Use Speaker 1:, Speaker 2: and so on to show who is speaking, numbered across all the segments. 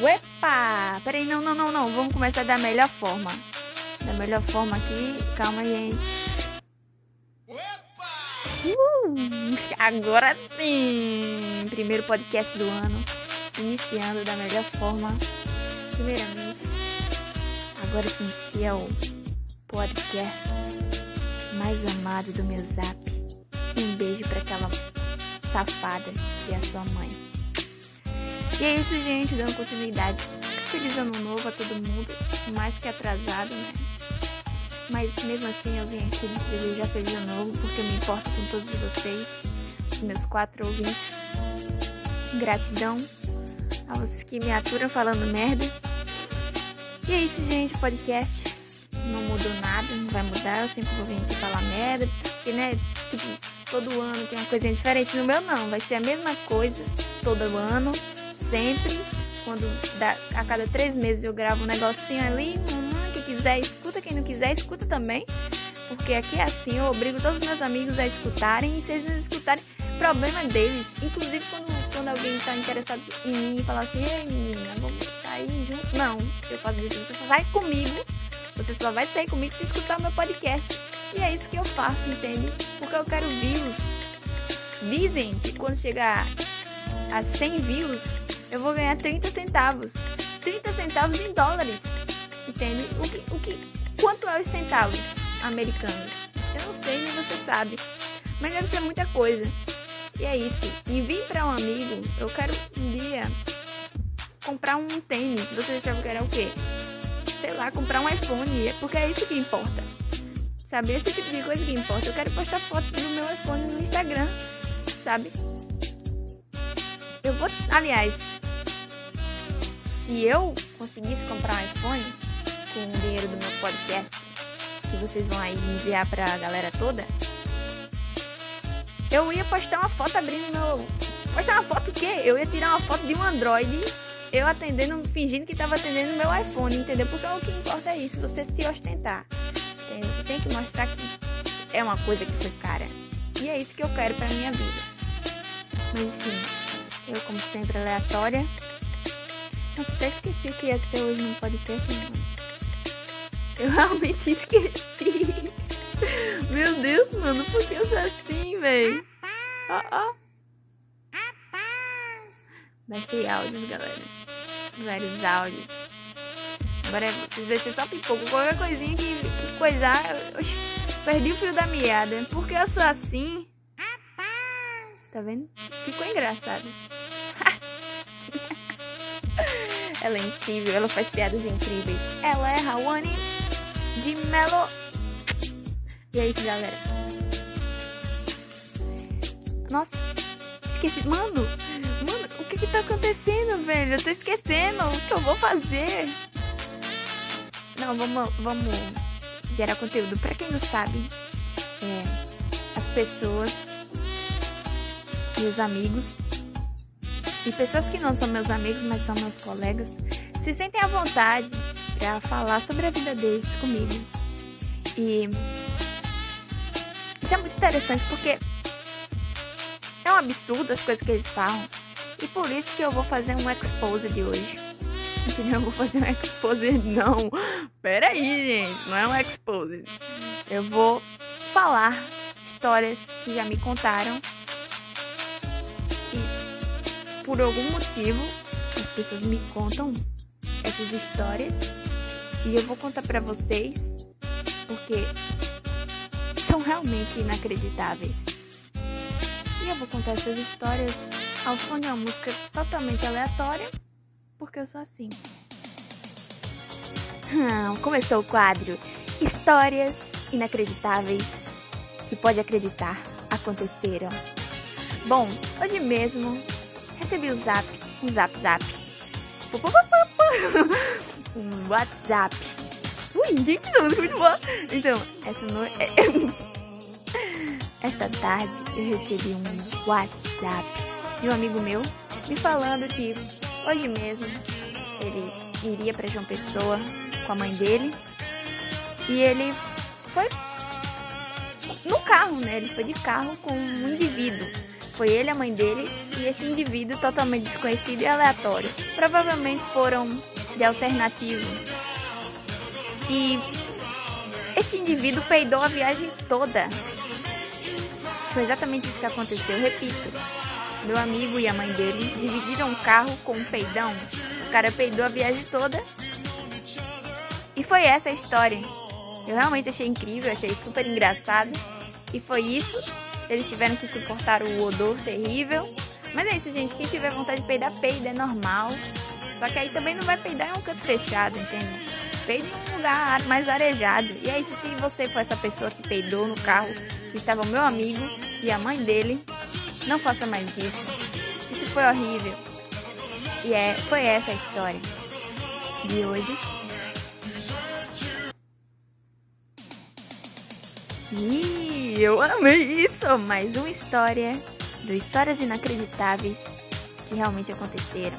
Speaker 1: Uepa! Peraí, não, não, não, não. Vamos começar da melhor forma. Da melhor forma aqui. Calma, gente. Uh, agora sim! Primeiro podcast do ano. Iniciando da melhor forma. Primeiramente, agora se inicia o podcast mais amado do meu zap. Um beijo para aquela safada que é a sua mãe. E é isso, gente, dando continuidade. Feliz ano novo a todo mundo, mais que atrasado, né? Mas mesmo assim eu vim aqui desejar feliz ano novo porque eu me importo com todos vocês, os meus quatro ouvintes. Gratidão a vocês que me aturam falando merda. E é isso, gente, podcast não mudou nada, não vai mudar, eu sempre vou vir aqui falar merda, porque, né, tipo, todo ano tem uma coisinha diferente. No meu não, vai ser a mesma coisa todo ano, sempre. Quando dá, a cada três meses eu gravo um negocinho ali, quem quiser escuta, quem não quiser escuta também. Porque aqui é assim, eu obrigo todos os meus amigos a escutarem, e se eles não escutarem, problema deles. Inclusive quando, quando alguém está interessado em mim e falar assim, ei menina, vamos sair junto. Não, eu faço isso, você sai comigo, você só vai sair comigo se escutar meu podcast. E é isso que eu faço, entende? Porque eu quero views. Dizem que quando chegar a 100 views, eu vou ganhar 30 centavos. 30 centavos em dólares. Entende? O que, o que, quanto é os centavos americanos? Eu não sei, nem você sabe. Mas deve ser muita coisa. E é isso. Envie para um amigo. Eu quero um dia comprar um tênis. Você achava que era o quê? Sei lá, comprar um iPhone. Porque é isso que importa. Sabe? Esse tipo de coisa que importa. Eu quero postar foto do meu iPhone no Instagram. Sabe? Eu vou. Aliás, se eu conseguisse comprar um iPhone com o dinheiro do meu podcast, que vocês vão aí enviar pra galera toda, eu ia postar uma foto abrindo meu. Postar uma foto o quê? Eu ia tirar uma foto de um Android, eu atendendo, fingindo que tava atendendo meu iPhone, entendeu? Porque o que importa é isso, você se ostentar. Você tem que mostrar que é uma coisa que foi cara. E é isso que eu quero pra minha vida. Mas enfim, eu como sempre aleatória. Nossa, até esqueci o que ia ser hoje no podcast. Eu realmente esqueci. Meu Deus, mano, por que eu sou assim, velho? Ó, ó. Baixei áudios, galera. Vários áudios. Agora vocês vai ser só pipoco. Qualquer coisinha que, que coisar. Oxi, perdi o fio da meada. Porque eu sou assim. Tá vendo? Ficou engraçado. Ela é incrível, ela faz piadas incríveis. Ela é Rawane de Melo. E é isso, galera. Nossa, esqueci. Mano, mano, o que que tá acontecendo, velho? Eu tô esquecendo o que eu vou fazer. Não, vamos, vamos gerar conteúdo. Pra quem não sabe, é, as pessoas, meus amigos, e pessoas que não são meus amigos, mas são meus colegas, se sentem à vontade para falar sobre a vida deles comigo. E isso é muito interessante porque é um absurdo as coisas que eles falam. E por isso que eu vou fazer um expose de hoje. Entendeu? Eu vou fazer um expose, não. Pera aí, gente. Não é um expose. Eu vou falar histórias que já me contaram. Por algum motivo as pessoas me contam essas histórias. E eu vou contar pra vocês. Porque são realmente inacreditáveis. E eu vou contar essas histórias ao som de uma música totalmente aleatória, porque eu sou assim. Hum, começou o quadro Histórias inacreditáveis que pode acreditar aconteceram. Bom, hoje mesmo recebi o zap, um zap zap, um WhatsApp. Ui, gente, não, muito boa. Então, essa noite. Essa tarde eu recebi um WhatsApp de um amigo meu me falando que hoje mesmo ele iria para João Pessoa com a mãe dele e ele foi no carro, né? Ele foi de carro com um indivíduo. Foi ele, a mãe dele e esse indivíduo totalmente desconhecido e aleatório. Provavelmente foram de alternativo. E esse indivíduo peidou a viagem toda. Foi exatamente isso que aconteceu. Repito, meu amigo e a mãe dele dividiram um carro com um peidão. O cara peidou a viagem toda. E foi essa a história. Eu realmente achei incrível, achei super engraçado. E foi isso. Eles tiveram que suportar o odor terrível. Mas é isso, gente. Quem tiver vontade de peidar, peida, é normal. Só que aí também não vai peidar em um canto fechado, entende? Peida em um lugar mais arejado. E é isso, se você for essa pessoa que peidou no carro, que estava o meu amigo e a mãe dele, não faça mais isso. Isso foi horrível. E é, foi essa a história de hoje. E eu amei isso! Mais uma história do Histórias Inacreditáveis que realmente aconteceram.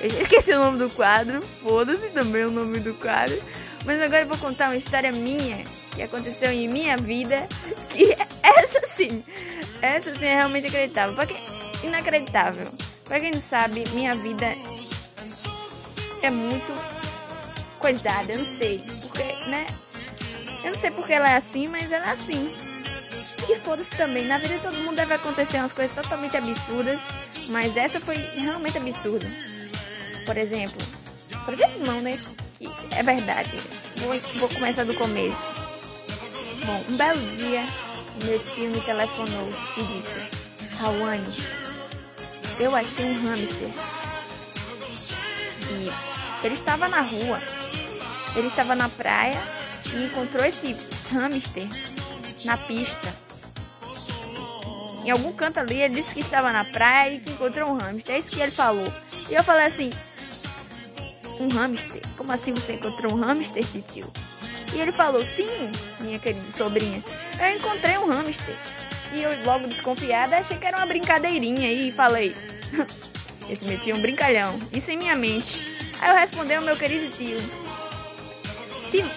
Speaker 1: Eu já esqueci o nome do quadro, foda-se também o nome do quadro. Mas agora eu vou contar uma história minha que aconteceu em minha vida. Que essa sim, essa sim é realmente acreditável. Porque inacreditável. Pra quem não sabe, minha vida é muito coisada, eu não sei. Porque, né? Eu não sei porque ela é assim, mas ela é assim. E foda-se também. Na vida todo mundo deve acontecer umas coisas totalmente absurdas. Mas essa foi realmente absurda. Por exemplo. Por exemplo não, né? É verdade. Vou, vou começar do começo. Bom, um belo dia, meu tio me telefonou e disse: Rawane, eu achei um hamster. E ele estava na rua. Ele estava na praia e encontrou esse hamster na pista. Em algum canto ali, ele disse que estava na praia e que encontrou um hamster. É isso que ele falou. E eu falei assim: Um hamster? Como assim você encontrou um hamster, tio? E ele falou: Sim, minha querida sobrinha, eu encontrei um hamster. E eu, logo desconfiada, achei que era uma brincadeirinha e falei: Esse meu tio é um brincalhão. Isso em minha mente. Aí eu respondi ao meu querido tio: Tio,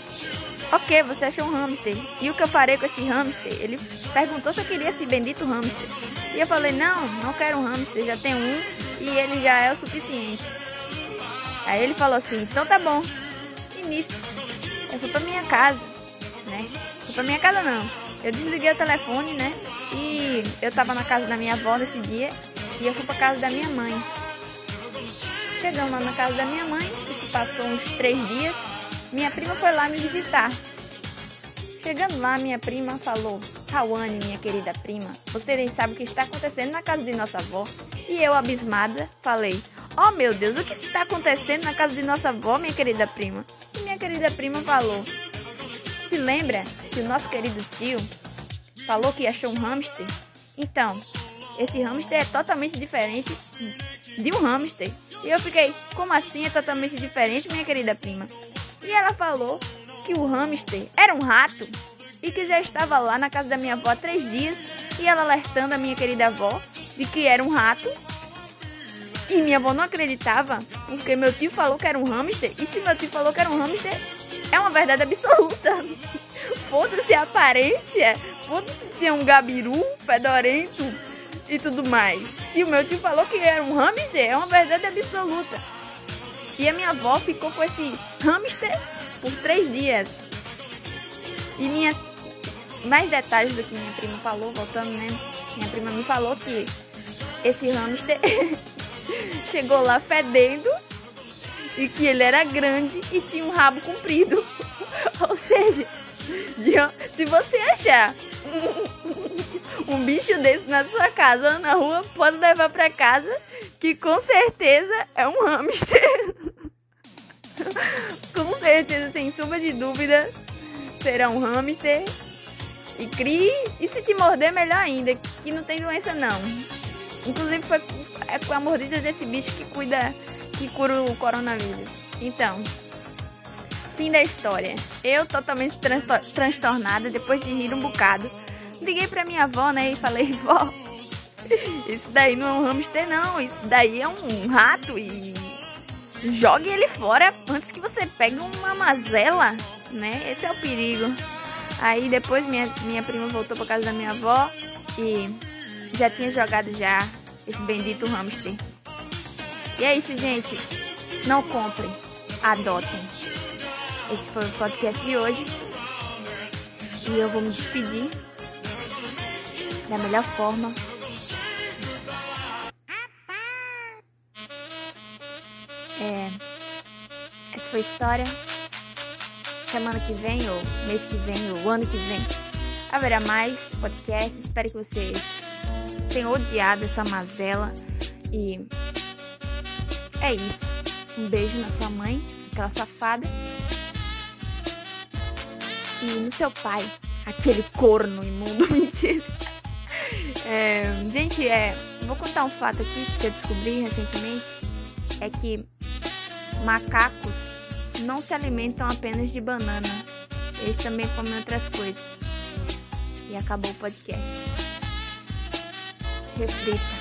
Speaker 1: ok, você achou um hamster. E o que eu farei com esse hamster? Ele perguntou se eu queria esse bendito hamster. E eu falei: Não, não quero um hamster, já tenho um e ele já é o suficiente. Aí ele falou assim: Então tá bom. E nisso, eu fui pra minha casa, né? Fui pra minha casa não. Eu desliguei o telefone, né? E eu tava na casa da minha avó nesse dia e eu fui pra casa da minha mãe. Chegando lá na casa da minha mãe, passou uns três dias, minha prima foi lá me visitar. Chegando lá, minha prima falou: Rawane, minha querida prima, você nem sabe o que está acontecendo na casa de nossa avó. E eu, abismada, falei: Oh meu Deus, o que está acontecendo na casa de nossa avó, minha querida prima? E minha querida prima falou: Se lembra que o nosso querido tio falou que achou um hamster? Então, esse hamster é totalmente diferente de um hamster. E eu fiquei: Como assim é totalmente diferente, minha querida prima? E ela falou que o hamster era um rato e que já estava lá na casa da minha avó há três dias e ela alertando a minha querida avó de que era um rato. E minha avó não acreditava, porque meu tio falou que era um hamster. E se meu tio falou que era um hamster, é uma verdade absoluta. Foda-se a aparência, foda-se se é um gabiru fedorento e tudo mais. E o meu tio falou que era um hamster, é uma verdade absoluta. E a minha avó ficou com esse hamster por três dias. E minha. Mais detalhes do que minha prima falou, voltando, né? Minha prima me falou que esse hamster chegou lá fedendo e que ele era grande e tinha um rabo comprido. Ou seja, se você achar um, um bicho desse na sua casa ou na rua, pode levar para casa que com certeza é um hamster. com certeza, sem sombra de dúvida, será um hamster. E crie. E se te morder, melhor ainda, que não tem doença não. Inclusive foi é com a mordida desse bicho que cuida, que cura o coronavírus. Então, fim da história. Eu totalmente transtornada, depois de rir um bocado, liguei pra minha avó, né, e falei, vó, isso daí não é um hamster não, isso daí é um rato e jogue ele fora antes que você pegue uma mazela, né? Esse é o perigo. Aí depois minha, minha prima voltou pra casa da minha avó e já tinha jogado já esse bendito hamster. E é isso, gente. Não comprem, adotem. Esse foi o podcast de hoje. E eu vou me despedir da melhor forma. É, essa foi a história. Semana que vem, ou mês que vem, ou ano que vem, haverá mais podcasts. Espero que vocês tenham odiado essa mazela. E é isso. Um beijo na sua mãe, aquela safada. E no seu pai, aquele corno imundo, mentira. É, gente, é, vou contar um fato aqui que eu descobri recentemente. É que macacos não se alimentam apenas de banana. Eles também comem outras coisas. E acabou o podcast. Reflita.